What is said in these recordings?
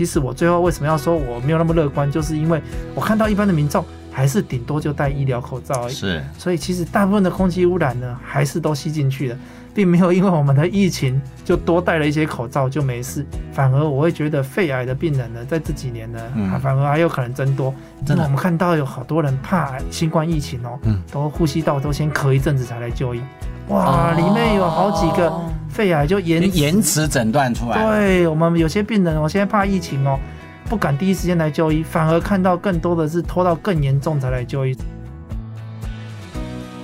其实我最后为什么要说我没有那么乐观，就是因为我看到一般的民众还是顶多就戴医疗口罩而已。是，所以其实大部分的空气污染呢，还是都吸进去了，并没有因为我们的疫情就多戴了一些口罩就没事，反而我会觉得肺癌的病人呢，在这几年呢，反而还有可能增多。真的。我们看到有好多人怕新冠疫情哦，嗯。都呼吸道都先咳一阵子才来就医，哇，里面有好几个哦肺癌就延延迟诊断出来。对我们有些病人我，现在怕疫情哦，不敢第一时间来就医，反而看到更多的是拖到更严重才来就医。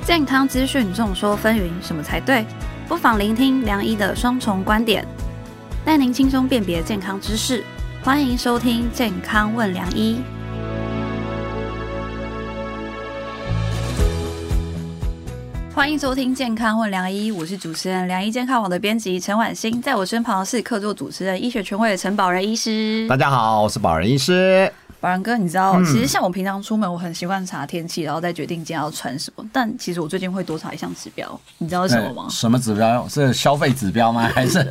健康资讯众说纷纭，什么才对？不妨聆听梁医的双重观点，带您轻松辨别健康知识。欢迎收听《健康问梁医》。欢迎收听《健康问良医》，我是主持人良医健康网的编辑陈婉欣，在我身旁是客座主持人、医学权威的陈宝仁医师。大家好，我是宝仁医师。宝然哥，你知道，嗯其实像我平常出门，我很习惯查天气，然后再决定今天要穿什么。但其实我最近会多查一项指标，你知道是什么吗？什么指标？是消费指标吗？还是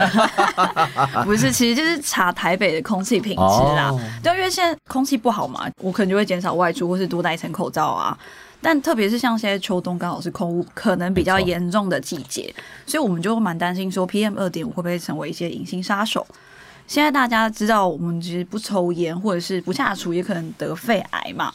不是，其实就是查台北的空气品质啦。哦对，因为现在空气不好嘛，我可能就会减少外出，或是多戴一层口罩啊。但特别是像现在秋冬刚好是空污可能比较严重的季节，所以我们就蛮担心说 PM 二点五会不会成为一些隐形杀手。现在大家知道，我们其实不抽烟或者是不下厨，也可能得肺癌嘛。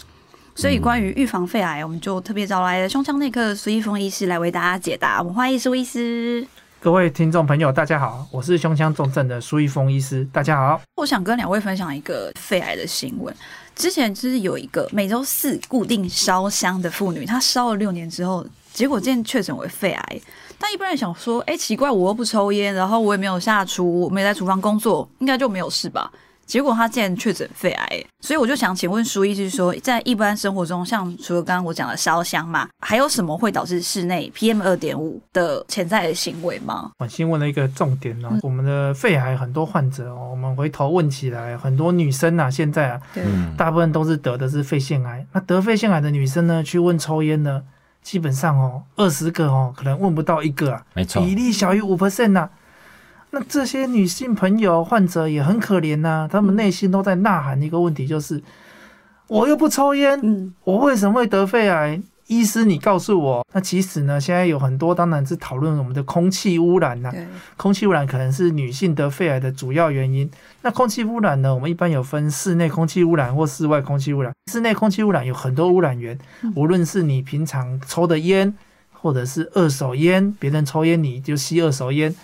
所以关于预防肺癌，我们就特别找来了胸腔内科的苏一峰医师来为大家解答。我们欢迎苏医师。各位听众朋友，大家好，我是胸腔重症的苏一峰医师，大家好。我想跟两位分享一个肺癌的新闻。之前就是有一个每周四固定烧香的妇女，她烧了六年之后，结果竟然确诊为肺癌。但一般人想说，哎、奇怪，我又不抽烟，然后我也没有下厨，我没有在厨房工作，应该就没有事吧？结果他竟然确诊肺癌，所以我就想请问苏医师说，在一般生活中，像除了刚刚我讲的烧香嘛，还有什么会导致室内 PM 二点五的潜在的行为吗？我先问了一个重点哦，我们的肺癌很多患者哦，我们回头问起来，很多女生啊，现在啊，大部分都是得的是肺腺癌。那得肺腺癌的女生呢，去问抽烟呢，基本上哦，二十个哦，可能问不到一个啊，没错比例小于五 percent 呐。那这些女性朋友患者也很可怜呐、她们内心都在呐喊一个问题，就是我又不抽烟，嗯，我为什么会得肺癌？医师，你告诉我。那其实呢，现在有很多当然是讨论我们的空气污染呐、对，空气污染可能是女性得肺癌的主要原因。那空气污染呢，我们一般有分室内空气污染或室外空气污染。室内空气污染有很多污染源，无论是你平常抽的烟，或者是二手烟，别人抽烟你就吸二手烟。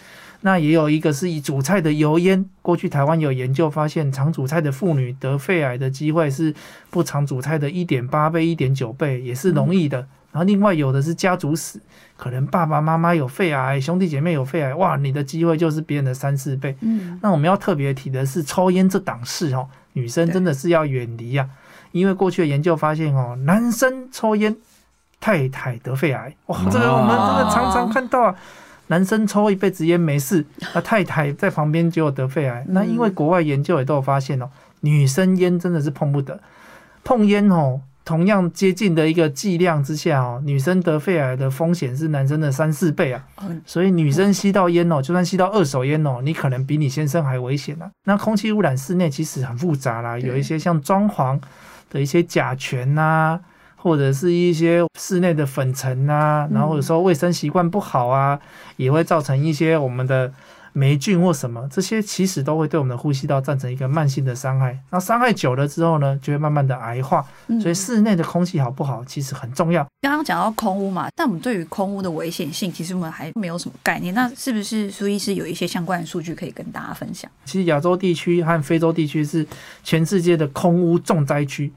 那也有一个是以煮菜的油烟，过去台湾有研究发现，常煮菜的妇女得肺癌的机会是不常煮菜的一点八倍、一点九倍，也是容易的。然后另外有的是家族史，可能爸爸妈妈有肺癌，兄弟姐妹有肺癌，哇，你的机会就是别人的三四倍。嗯，那我们要特别提的是，抽烟这档事哦，女生真的是要远离呀、因为过去的研究发现哦，男生抽烟，太太得肺癌，哇，这个我们真的常常看到啊。男生抽一辈子烟没事，那 太太在旁边就有得肺癌。那因为国外研究也都有发现哦，女生烟真的是碰不得，碰烟哦，同样接近的一个剂量之下哦，女生得肺癌的风险是男生的三四倍啊。嗯所以女生吸到烟哦，就算吸到二手烟哦，你可能比你先生还危险啊。那空气污染室内其实很复杂啦，有一些像装潢的一些甲醛呐、或者是一些室内的粉尘啊，然后有时候卫生习惯不好啊，也会造成一些我们的霉菌或什么，这些其实都会对我们的呼吸道造成一个慢性的伤害。那伤害久了之后呢，就会慢慢的癌化。嗯所以室内的空气好不好，其实很重要。刚刚讲到空污嘛，但我们对于空污的危险性，其实我们还没有什么概念。那是不是苏医师有一些相关的数据可以跟大家分享？其实亚洲地区和非洲地区是全世界的空污重灾区。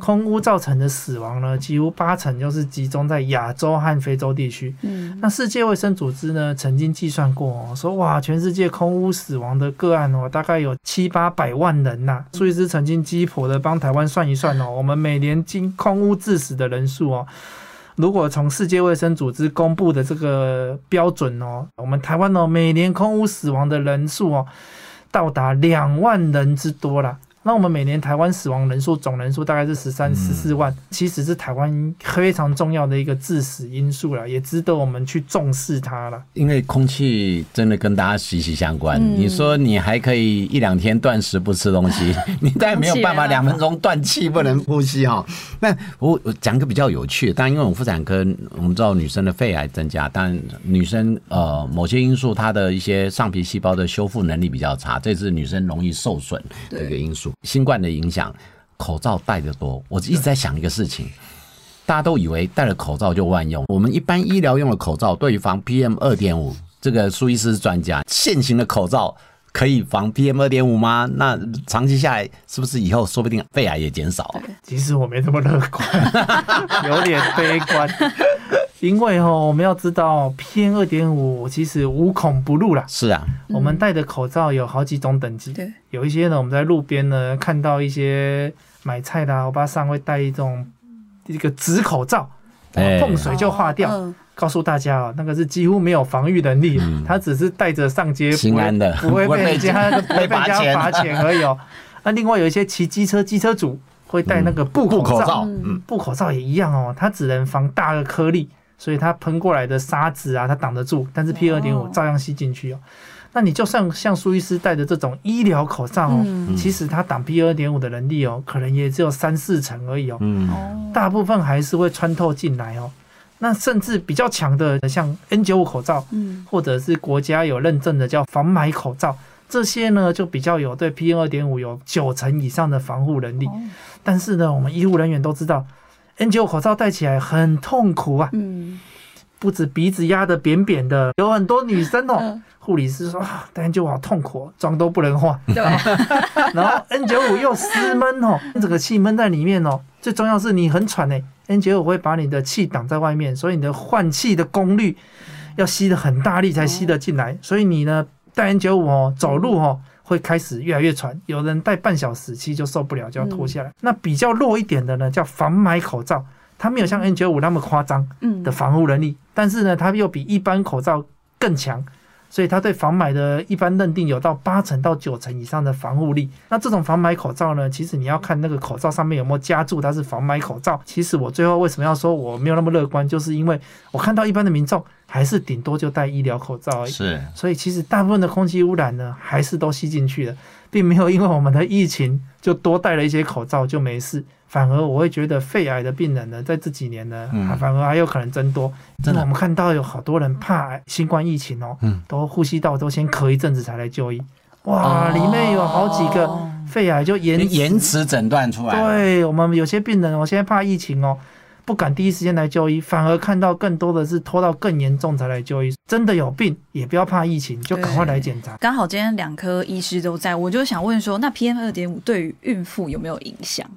空污造成的死亡呢，几乎八成就是集中在亚洲和非洲地区。嗯，那世界卫生组织呢，曾经计算过哦，说哇，全世界空污死亡的个案哦，大概有七八百万人呐、苏医师曾经鸡婆的帮台湾算一算哦，我们每年经空污致死的人数哦，如果从世界卫生组织公布的这个标准哦，我们台湾哦，每年空污死亡的人数哦，到达两万人之多啦。那我们每年台湾死亡人数总人数大概是十三、十四万，其实是台湾非常重要的一个致死因素了，也值得我们去重视它了。因为空气真的跟大家息息相关。嗯你说你还可以一两天断食不吃东西，你但没有办法两分钟断气不能呼吸哈。那我我讲个比较有趣的，当然因为我们妇产科我们知道女生的肺癌增加，但女生呃某些因素她的一些上皮细胞的修复能力比较差，这是女生容易受损的一个因素。新冠的影响，口罩戴得多，我一直在想一个事情。大家都以为戴了口罩就万用。我们一般医疗用的口罩对于防 PM 二点五，这个苏医师专家。现行的口罩可以防 PM 二点五吗？那长期下来，是不是以后说不定肺癌也减少？其实我没这么乐观，有点悲观。因为哦，我们要知道 PM 二点五其实无孔不入啦。是啊，我们戴的口罩有好几种等级，对，有一些呢，我们在路边呢看到一些买菜的欧巴桑会戴一种一个纸口罩，哎。碰水就化掉。嗯。告诉大家哦，那个是几乎没有防御能力，他只是带着上街，不会心安的不会被被人家不会被人罚钱。家罚钱而已哦。那另外有一些骑机车机车主会戴那个布布口罩。口罩，，嗯，布口罩也一样哦，它只能防大的颗粒，所以它喷过来的沙子啊，它挡得住，但是 P 二点五哦照样吸进去哦。那你就算像苏医师戴的这种医疗口罩哦，嗯其实它挡 P 二点五的能力哦，可能也只有三四成而已哦，嗯，哦，大部分还是会穿透进来哦。那甚至比较强的，像 N 九五口罩，嗯或者是国家有认证的叫防霾口罩，这些呢就比较有对 PM 二点五有九成以上的防护能力。哦但是呢，我们医护人员都知道，N 9 5口罩戴起来很痛苦啊，嗯。不止鼻子压得扁扁的，有很多女生哦，嗯，护理师说啊，戴 N 9 5好痛苦、哦，妆都不能化，对，然后 N 9 5又湿闷哦，整个气闷在里面哦，最重要是你很喘哎，N 9 5会把你的气挡在外面，所以你的换气的功率要吸得很大力才吸得进来，所以你呢戴 N 9 5哦，走路哦。会开始越来越喘，有人戴半小时其实就受不了，就要脱下来。那比较弱一点的呢，叫防霾口罩，它没有像 N 九五那么夸张，嗯的防护能力，但是呢，它又比一般口罩更强，所以它对防霾的一般认定有到八成到九成以上的防护力。那这种防霾口罩呢，其实你要看那个口罩上面有没有加注它是防霾口罩。其实我最后为什么要说我没有那么乐观，就是因为我看到一般的民众还是顶多就戴医疗口罩而已。是所以其实大部分的空气污染呢，还是都吸进去了，并没有因为我们的疫情就多戴了一些口罩就没事。反而我会觉得肺癌的病人呢，在这几年呢，反而还有可能增多。真的我们看到有好多人怕新冠疫情哦，嗯都呼吸道都先咳一阵子才来就医。哇，里面有好几个哦肺癌就延迟延迟诊断出来，，对我们有些病人，我现在怕疫情哦，不敢第一时间来就医，反而看到更多的是拖到更严重才来就医。真的有病也不要怕疫情，就赶快来检查。刚好今天两科医师都在，我就想问说，那 PM 二点五对于孕妇有没有影响？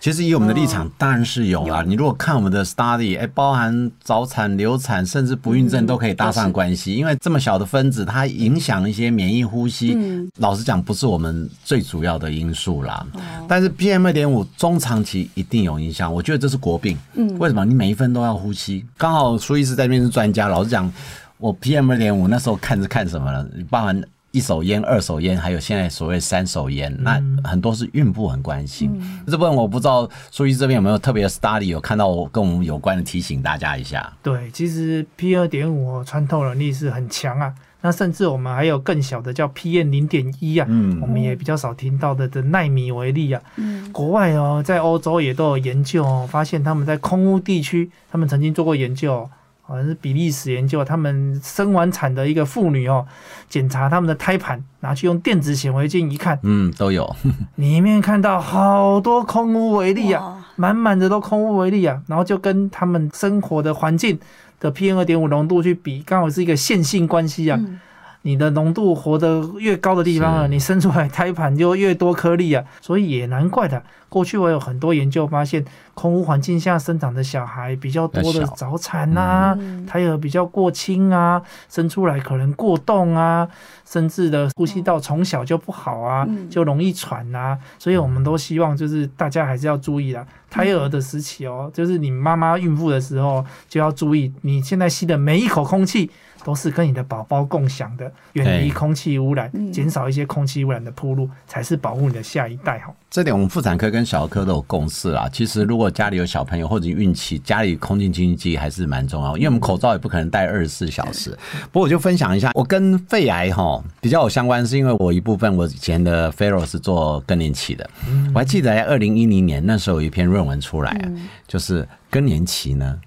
其实以我们的立场，当然是有啦。你如果看我们的 study，哎，包含早产、流产，甚至不孕症都可以搭上关系，因为这么小的分子，它影响一些免疫呼吸。嗯老实讲，不是我们最主要的因素啦。但是 PM 二点五中长期一定有影响，我觉得这是国病。嗯为什么？你每一分都要呼吸。刚好苏医师在那边是专家，老实讲，我 PM 二点五那时候看是看什么了？包含一手烟、二手烟，还有现在所谓三手烟，那很多是孕妇很关心。这部分我不知道苏医师这边有没有特别的 study 有看到我跟我们有关的，提醒大家一下。对，其实 P 二点五穿透能力是很强啊。那甚至我们还有更小的叫 PM 零点一啊，嗯我们也比较少听到的的纳米为例啊。嗯国外哦，在欧洲也都有研究哦，发现他们在空污地区，他们曾经做过研究哦，好像是比利时研究，他们生完产的一个妇女哦，检查他们的胎盘，拿去用电子显微镜一看，嗯，都有。里面看到好多空污为例啊，哇满满的都空污为例啊，然后就跟他们生活的环境的 PM 二点五浓度去比，刚好是一个线性关系啊。嗯你的浓度活得越高的地方啊，你生出来胎盘就越多颗粒啊，所以也难怪的。过去我有很多研究发现，空污环境下生长的小孩比较多的早产啊，嗯。胎儿比较过轻啊，生出来可能过动啊，甚至的呼吸道从小就不好啊，嗯。就容易喘啊，所以我们都希望就是大家还是要注意啦。胎儿的时期哦，就是你妈妈孕妇的时候就要注意，你现在吸的每一口空气都是跟你的宝宝共享的，远离空气污染，嗯。减少一些空气污染的铺路，才是保护你的下一代哈。这点我们妇产科跟小儿科都有共识啦。其实如果家里有小朋友或者孕期，家里空气清新机还是蛮重要，因为我们口罩也不可能戴二十四小时。不过我就分享一下，我跟肺癌哈比较有相关，是因为我一部分我以前的 fellow 是做更年期的，我还记得在二零一零年那时候有一篇论文出来啊，就是更年期呢。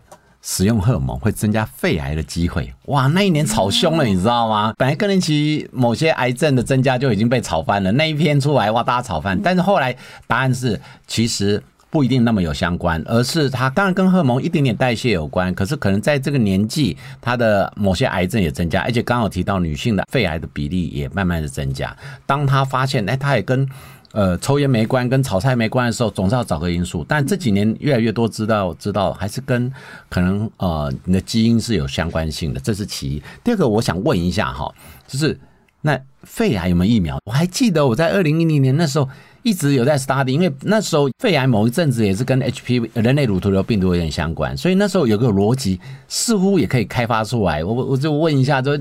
使用荷尔蒙会增加肺癌的机会，哇！那一年炒凶了，你知道吗？本来更年期某些癌症的增加就已经被炒翻了，那一篇出来哇，大家炒翻。但是后来答案是，其实不一定那么有相关，而是它当然跟荷尔蒙一点点代谢有关，可是可能在这个年纪，它的某些癌症也增加，而且刚好提到女性的肺癌的比例也慢慢的增加。当他发现，哎，他也跟呃，抽烟没关，跟炒菜没关的时候，总是要找个因素。但这几年越来越多知道，知道还是跟可能呃你的基因是有相关性的，这是其一。第二个，我想问一下哈，就是那肺癌有没有疫苗？我还记得我在二零一零年那时候一直有在 study，因为那时候肺癌某一阵子也是跟 HPV 人类乳头瘤病毒有点相关，所以那时候有个逻辑似乎也可以开发出来。我我就问一下，就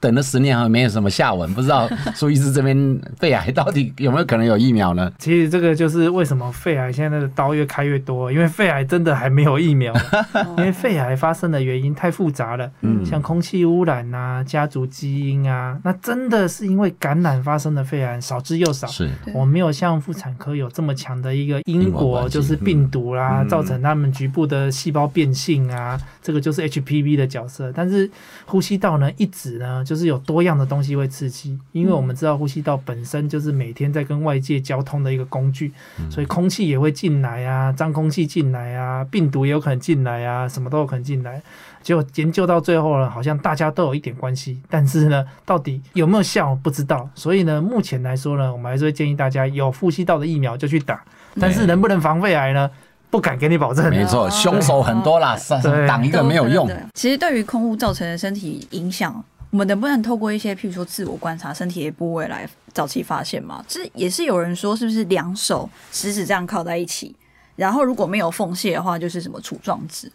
等了十年好像没有什么下文，不知道 苏医师这边肺癌到底有没有可能有疫苗呢？其实这个就是为什么肺癌现在的刀越开越多，因为肺癌真的还没有疫苗，因为肺癌发生的原因太复杂了，嗯像空气污染啊、家族基因啊，那真的是因为感染发生的肺癌少之又少。是我们没有像妇产科有这么强的一个因因果就是病毒啦，嗯造成他们局部的细胞变性啊，这个就是 HPV 的角色。但是呼吸道呢，一直呢就是有多样的东西会刺激，因为我们知道呼吸道本身就是每天在跟外界交通的一个工具，所以空气也会进来啊，脏空气进来啊，病毒也有可能进来啊，什么都有可能进来。结果研究到最后呢，好像大家都有一点关系，但是呢，到底有没有效不知道。所以呢，目前来说呢，我们还是会建议大家有呼吸道的疫苗就去打，但是能不能防肺癌呢？不敢给你保证。没错，凶手很多啦，对挡一个没有用。对其实对于空污造成的身体影响，我们能不能透过一些，譬如说自我观察身体的部位来早期发现嘛？这也是有人说，是不是两手食指这样靠在一起，然后如果没有缝隙的话，就是什么杵状指，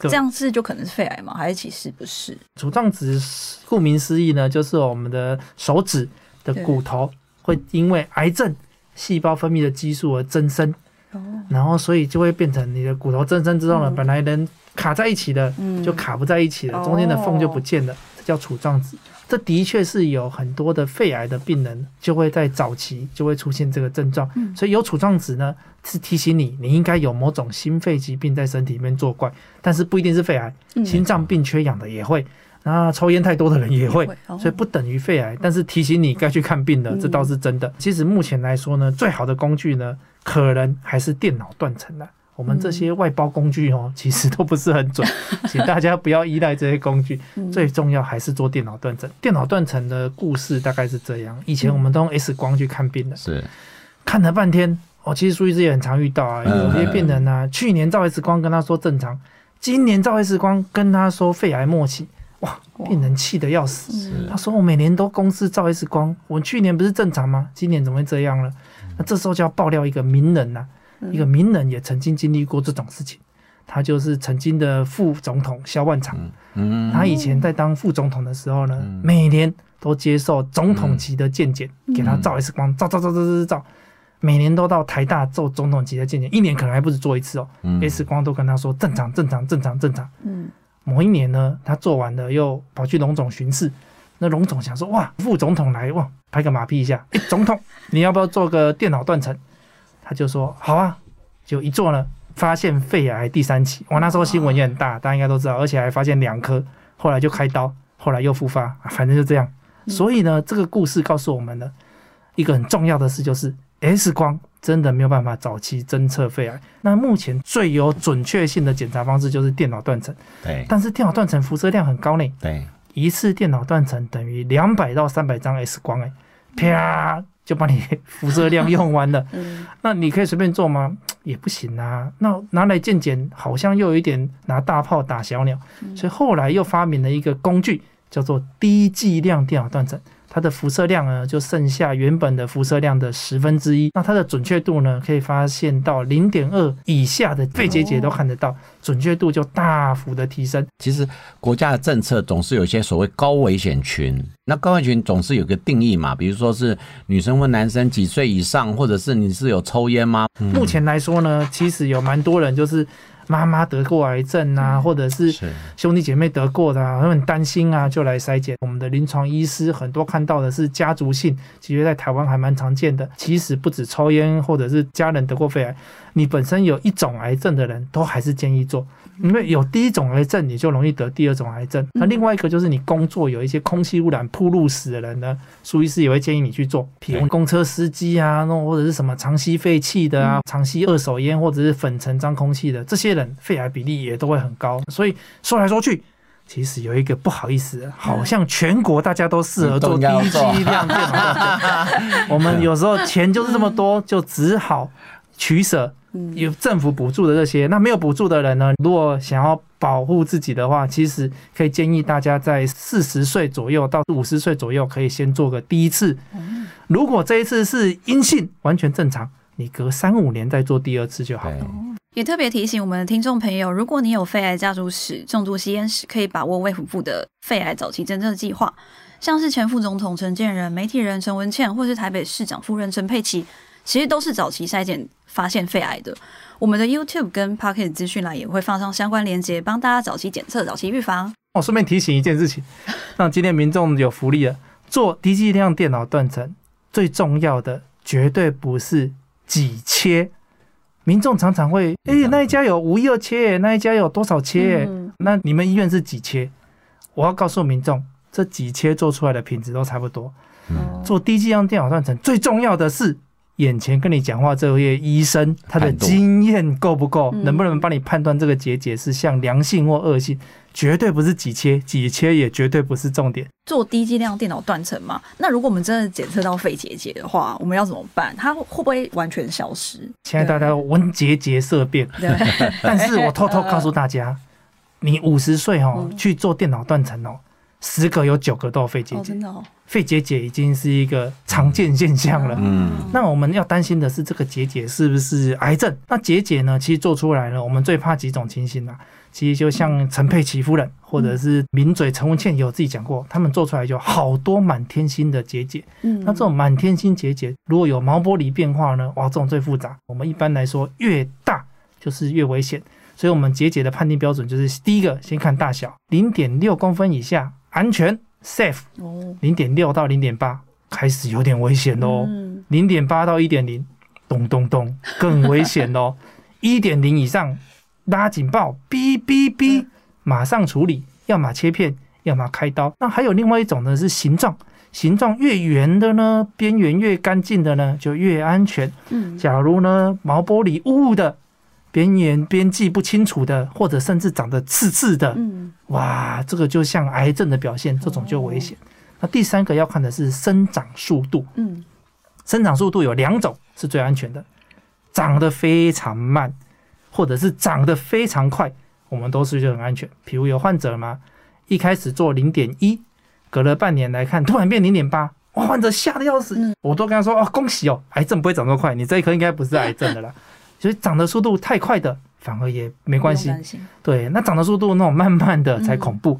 对。这样是就可能是肺癌吗？还是其实不是？杵状指顾名思义呢，就是我们的手指的骨头会因为癌症细胞分泌的激素而增生，哦，然后所以就会变成你的骨头增生之后呢，嗯。本来能卡在一起的嗯。就卡不在一起了，哦。中间的缝就不见了，这叫杵状指。这的确是有很多的肺癌的病人就会在早期就会出现这个症状，嗯所以有杵状指呢是提醒你你应该有某种心肺疾病在身体里面作怪，但是不一定是肺癌，嗯心脏病缺氧的也会，那抽烟太多的人也会，哦所以不等于肺癌，但是提醒你该去看病了，嗯这倒是真的。其实目前来说呢，最好的工具呢，可能还是电脑断层了。我们这些外包工具哦，其实都不是很准，请大家不要依赖这些工具。嗯最重要还是做电脑断层。电脑断层的故事大概是这样：以前我们都用 X 光去看病的，是看了半天，哦，其实苏医师也很常遇到啊，嗯有些病人啊，去年照 X 光跟他说正常，今年照 X 光跟他说肺癌末期，哇，病人气得要死。嗯他说：“我每年都公司照 X 光，我去年不是正常吗？今年怎么会这样了？”那这时候就要爆料一个名人呐、嗯一个名人也曾经经历过这种事情。他就是曾经的副总统萧万长。嗯他以前在当副总统的时候呢，嗯每年都接受总统级的健检，嗯给他照 X 光，照照照照照照，每年都到台大做总统级的健检，一年可能还不止做一次哦。嗯 X 光都跟他说正常正常正常正常。嗯某一年呢，他做完了又跑去龙总巡视，那龙总想说哇，副总统来哇，拍个马屁一下，诶总统你要不要做个电脑断层？他就说好啊，就一做呢，发现肺癌第三期，哇，那时候新闻也很大，大家应该都知道，而且还发现两颗，后来就开刀，后来又复发，啊反正就这样。所以呢，这个故事告诉我们了，一个很重要的事就是 X 光真的没有办法早期侦测肺癌。那目前最有准确性的检查方式就是电脑断层，对。但是电脑断层辐射量很高呢，对，一次电脑断层等于两百到三百张 X 光，哎，啪就把你 辐射量用完了。嗯那你可以随便做吗？也不行啊。那拿来健检，好像又有一点拿大炮打小鸟，所以后来又发明了一个工具，叫做低剂量电脑断层。它的辐射量呢，就剩下原本的辐射量的十分之一。那它的准确度呢，可以发现到零点二以下的肺结节都看得到，准确度就大幅的提升。其实国家的政策总是有一些所谓高危险群，那高危险群总是有个定义嘛，比如说是女生或男生几岁以上，或者是你是有抽烟吗？目前来说呢，其实有蛮多人就是妈妈得过癌症啊，或者是是兄弟姐妹得过的啊，他们很担心啊，就来筛检。我们的临床医师很多看到的是家族性，其实在台湾还蛮常见的。其实不止抽烟或者是家人得过肺癌，你本身有一种癌症的人都还是建议做。因为有第一种癌症，你就容易得第二种癌症。那另外一个就是你工作有一些空气污染、铺路死的人呢，苏医师也会建议你去做，比如公车司机啊，那种或者是什么长吸废气的啊、长吸二手烟或者是粉尘脏空气的，这些人肺癌比例也都会很高。所以说来说去。其实有一个不好意思，好像全国大家都适合做低剂量电脑。我们有时候钱就是这么多，就只好取舍。有政府补助的这些，那没有补助的人呢？如果想要保护自己的话，其实可以建议大家在四十岁左右到五十岁左右，可以先做个第一次。如果这一次是阴性，完全正常，你隔三五年再做第二次就好。了，也特别提醒我们的听众朋友，如果你有肺癌家族史、重度吸烟史，可以把握卫福部的肺癌早期侦测计划。像是前副总统陈建仁、媒体人陈文茜，或是台北市长夫人陈佩琪，其实都是早期筛检发现肺癌的。我们的 YouTube 跟 Pocket 资讯栏也会放上相关链接，帮大家早期检测、早期预防。我顺便提醒一件事情，让今天民众有福利了。做低剂量电脑断层，最重要的绝对不是几切。民众常常会，哎、那一家有五一二切，那一家有多少切？嗯那你们医院是几切？我要告诉民众，这几切做出来的品质都差不多。哦做低剂量电脑断层，最重要的是眼前跟你讲话这位医生他的经验够不够，嗯能不能帮你判断这个结节是像良性或恶性？绝对不是几切，几切也绝对不是重点。做低剂量电脑断层嘛？那如果我们真的检测到肺结节的话，我们要怎么办？它会不会完全消失？现在大家闻结节色变，但是我偷偷告诉大家，你五十岁哦嗯去做电脑断层哦，十个有九个都有肺结哦，节真，的哦，肺结节已经是一个常见现象了。嗯那我们要担心的是这个结节是不是癌症？那结节呢，其实做出来了，我们最怕几种情形啊。其实就像陈佩琪夫人，或者是名嘴陈文茜有自己讲过，他们做出来就好多满天星的结节。嗯那这种满天星结节，如果有毛玻璃变化呢，哇，这种最复杂。我们一般来说，越大就是越危险。所以我们结节的判定标准就是第一个先看大小，零点六公分以下安全 safe，哦，零点六到零点八开始有点危险喽。嗯零点八到一点零，咚咚咚，更危险喽！一点零以上拉警报，哔哔哔，马上处理，要么切片，要么开刀。那还有另外一种呢，是形状，形状越圆的呢，边缘越干净的呢，就越安全。嗯，假如呢毛玻璃雾雾的，边缘边际不清楚的，或者甚至长得刺刺的，嗯哇，这个就像癌症的表现，这种就危险。那第三个要看的是生长速度。嗯生长速度有两种是最安全的，长得非常慢，或者是长得非常快，我们都是就很安全。比如有患者嘛，一开始做零点一，隔了半年来看，突然变零点八，哇，患者吓得要死。嗯我都跟他说哦，恭喜哦，癌症不会长这么快，你这一颗应该不是癌症的啦。所以涨的速度太快的，反而也没关系对，那涨的速度那种慢慢的才恐怖。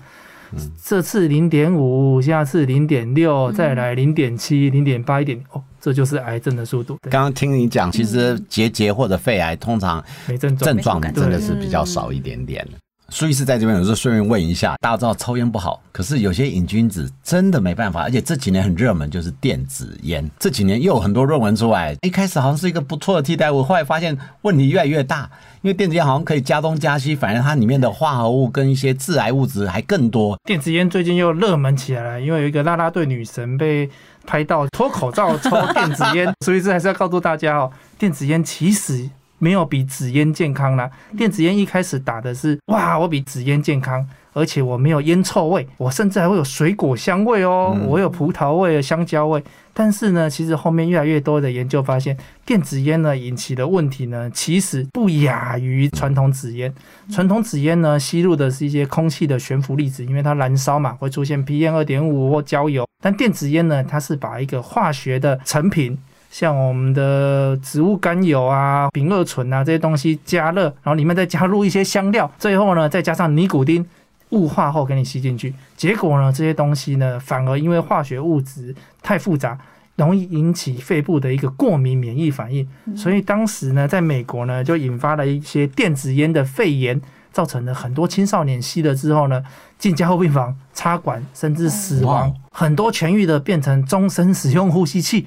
嗯这次零点五，下次零点六，嗯再来零点七、零点八、一点哦，这就是癌症的速度。刚刚听你讲，其实结节或者肺癌通常没症状。真的是比较少一点点。苏医师在这边有时候顺便问一下，大家知道抽烟不好，可是有些瘾君子真的没办法，而且这几年很热门就是电子烟，这几年又有很多论文出来，一开始好像是一个不错的替代物，后来发现问题越来越大，因为电子烟好像可以加东加西，反正它里面的化合物跟一些致癌物质还更多。电子烟最近又热门起来了，因为有一个啦啦队女神被拍到脱口罩抽电子烟，所以这还是要告诉大家哦，电子烟其实没有比纸烟健康啦。电子烟一开始打的是哇，我比纸烟健康，而且我没有烟臭味，我甚至还会有水果香味哦，嗯我有葡萄味、香蕉味。但是呢，其实后面越来越多的研究发现，电子烟呢引起的问题呢，其实不亚于传统纸烟。传统纸烟呢，吸入的是一些空气的悬浮粒子，因为它燃烧嘛，会出现 PM 二点五或焦油。但电子烟呢，它是把一个化学的成品。像我们的植物甘油啊、丙二醇啊这些东西加热，然后里面再加入一些香料，最后呢再加上尼古丁，雾化后给你吸进去。结果呢，这些东西呢反而因为化学物质太复杂，容易引起肺部的一个过敏免疫反应。所以当时呢，在美国呢就引发了一些电子烟的肺炎，造成了很多青少年吸了之后呢，进加护病房、插管，甚至死亡。很多痊愈的变成终身使用呼吸器。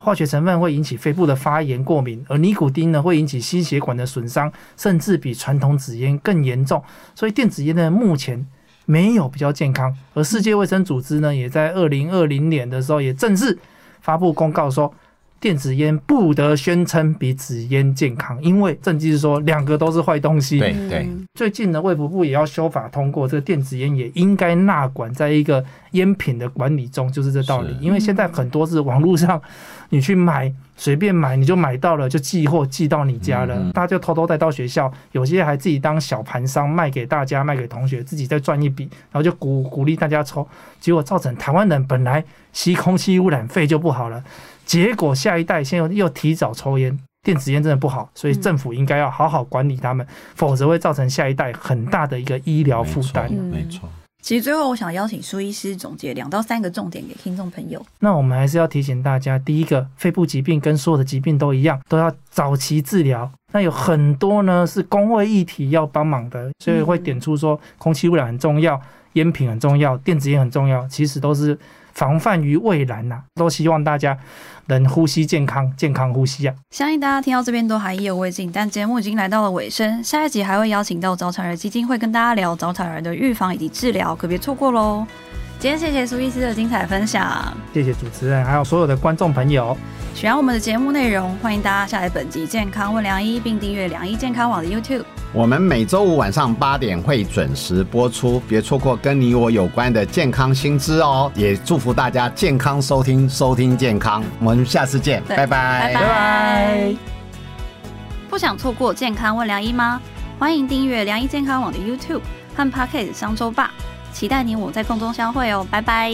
哇，化学成分会引起肺部的发炎、过敏，而尼古丁呢会引起心血管的损伤，甚至比传统纸烟更严重。所以电子烟呢目前没有比较健康，而世界卫生组织呢也在二零二零年的时候也正式发布公告说。电子烟不得宣称比纸烟健康，因为证据是说两个都是坏东西。对对，嗯最近呢，卫福部也要修法通过，这个电子烟也应该纳管在一个烟品的管理中，就是这道理。因为现在很多是网络上你去买，随便买你就买到了，就寄货寄到你家了，嗯嗯大家就偷偷带到学校，有些还自己当小盘商卖给大家，卖给同学，自己再赚一笔，然后就鼓鼓励大家抽，结果造成台湾人本来吸空气污染肺就不好了，结果下一代现在又又提早抽烟。电子烟真的不好，所以政府应该要好好管理他们，否则会造成下一代很大的一个医疗负担没。错嗯没错。其实最后我想邀请苏医师总结两到三个重点给听众朋友。那我们还是要提醒大家，第一个，肺部疾病跟所有的疾病都一样，都要早期治疗。那有很多呢是公卫议题要帮忙的，所以会点出说，空气污染很重要，烟品很重要，电子烟很重要，其实都是防范于未然呐、都希望大家能呼吸健康，健康呼吸啊。相信大家听到这边都还意犹未尽，但节目已经来到了尾声，下一集还会邀请到早产儿基金会跟大家聊早产儿的预防以及治疗，可别错过喽。今天谢谢苏医师的精彩分享。谢谢主持人，还有所有的观众朋友。喜欢我们的节目内容，欢迎大家下载本集《健康问良医》，并订阅良医健康网的 YouTube。我们每周五晚上八点会准时播出，别错过跟你我有关的健康新知哦。也祝福大家健康收听，收听健康。我们下次见，拜拜拜拜拜。不想错过健康问良医吗？欢迎订阅良医健康网的 YouTube 和 Pocket 商周吧，期待你我在空中相会哦，拜拜。